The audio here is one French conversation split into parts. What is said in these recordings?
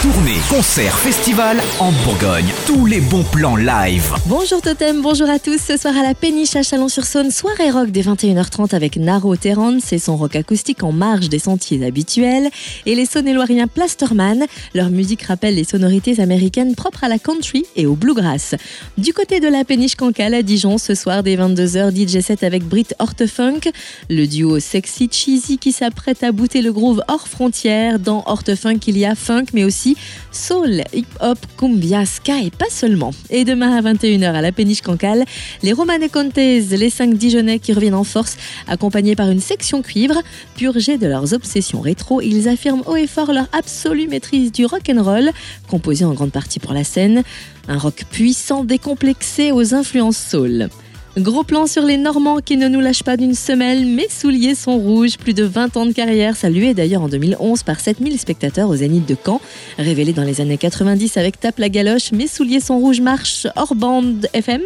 Tournée, concert, festival en Bourgogne. Tous les bons plans live. Bonjour Totem, bonjour à tous. Ce soir à la péniche à Chalon-sur-Saône, soirée rock dès 21h30 avec Naro Terrance et son rock acoustique en marge des sentiers habituels. Et les Saône-et-Loiriens Plasterman. Leur musique rappelle les sonorités américaines propres à la country et au bluegrass. Du côté de la péniche Cancale à Dijon, ce soir dès 22h, DJ set avec Brit Hortefunk. Le duo sexy cheesy qui s'apprête à booter le groove hors frontières. Dans Hortefunk, il y a funk mais aussi soul, hip-hop, cumbia, ska et pas seulement. Et demain à 21h à la péniche Cancale, les Romanes Contes, les 5 Dijonais qui reviennent en force, accompagnés par une section cuivre, purgés de leurs obsessions rétro, ils affirment haut et fort leur absolue maîtrise du rock and roll, composé en grande partie pour la scène, un rock puissant décomplexé aux influences soul. Gros plan sur les Normands qui ne nous lâchent pas d'une semelle. Mes souliers sont rouges. Plus de 20 ans de carrière, salué d'ailleurs en 2011 par 7000 spectateurs au Zénith de Caen. Révélé dans les années 90 avec Tape la galoche, Mes souliers sont rouges marche hors bande FM,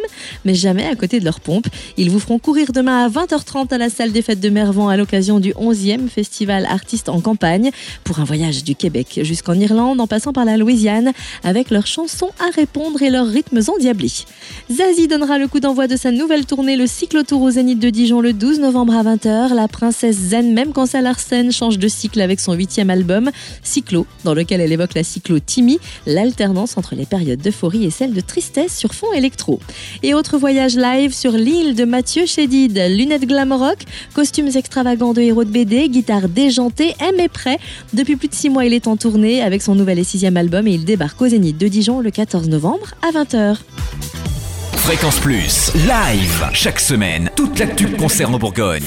mais jamais à côté de leur pompe. Ils vous feront courir demain à 20h30 à la salle des fêtes de Mervan à l'occasion du 11e festival Artistes en campagne pour un voyage du Québec jusqu'en Irlande en passant par la Louisiane avec leurs chansons à répondre et leurs rythmes endiablés. Zazie donnera le coup d'envoi de sa nouvelle tournée le cyclotour au Zénith de Dijon le 12 novembre à 20h. La princesse Zen, même quand ça Larsen, change de cycle avec son huitième album, Cyclo, dans lequel elle évoque la cyclo-timie, l'alternance entre les périodes d'euphorie et celles de tristesse sur fond électro. Et autre voyage live sur l'île de Mathieu Chédid, lunettes glam rock, costumes extravagants de héros de BD, guitare déjantée, M est prêt. Depuis plus de six mois, il est en tournée avec son nouvel et sixième album et il débarque au Zénith de Dijon le 14 novembre à 20h. Fréquence Plus. Live. Chaque semaine, toute l'actu concerne Bourgogne.